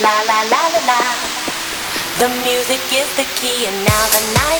la la la la la. The music is the key, and now the night.